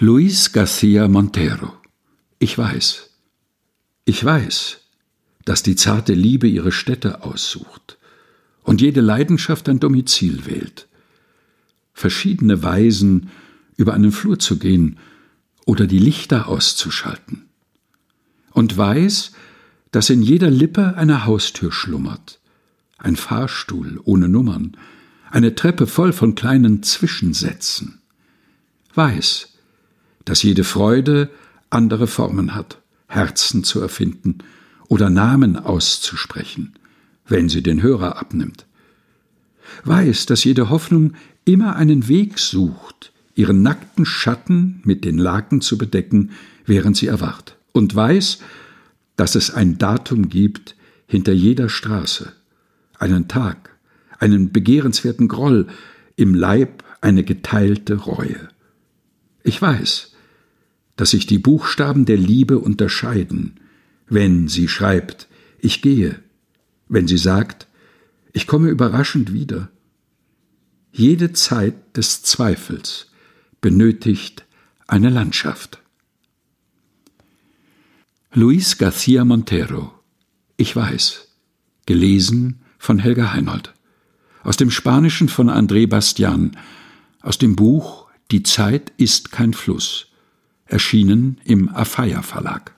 Luis Garcia Montero Ich weiß, ich weiß, dass die zarte Liebe ihre Städte aussucht und jede Leidenschaft ein Domizil wählt. Verschiedene Weisen, über einen Flur zu gehen oder die Lichter auszuschalten. Und weiß, dass in jeder Lippe eine Haustür schlummert, ein Fahrstuhl ohne Nummern, eine Treppe voll von kleinen Zwischensätzen. Weiß, dass jede Freude andere Formen hat, Herzen zu erfinden oder Namen auszusprechen, wenn sie den Hörer abnimmt. Weiß, dass jede Hoffnung immer einen Weg sucht, ihren nackten Schatten mit den Laken zu bedecken, während sie erwacht, und weiß, dass es ein Datum gibt hinter jeder Straße, einen Tag, einen begehrenswerten Groll, im Leib eine geteilte Reue. Ich weiß, dass sich die Buchstaben der Liebe unterscheiden, wenn sie schreibt, ich gehe, wenn sie sagt, ich komme überraschend wieder. Jede Zeit des Zweifels benötigt eine Landschaft. Luis Garcia Montero Ich weiß. Gelesen von Helga Heinold. Aus dem Spanischen von André Bastian. Aus dem Buch Die Zeit ist kein Fluss. Erschienen im Afeier Verlag.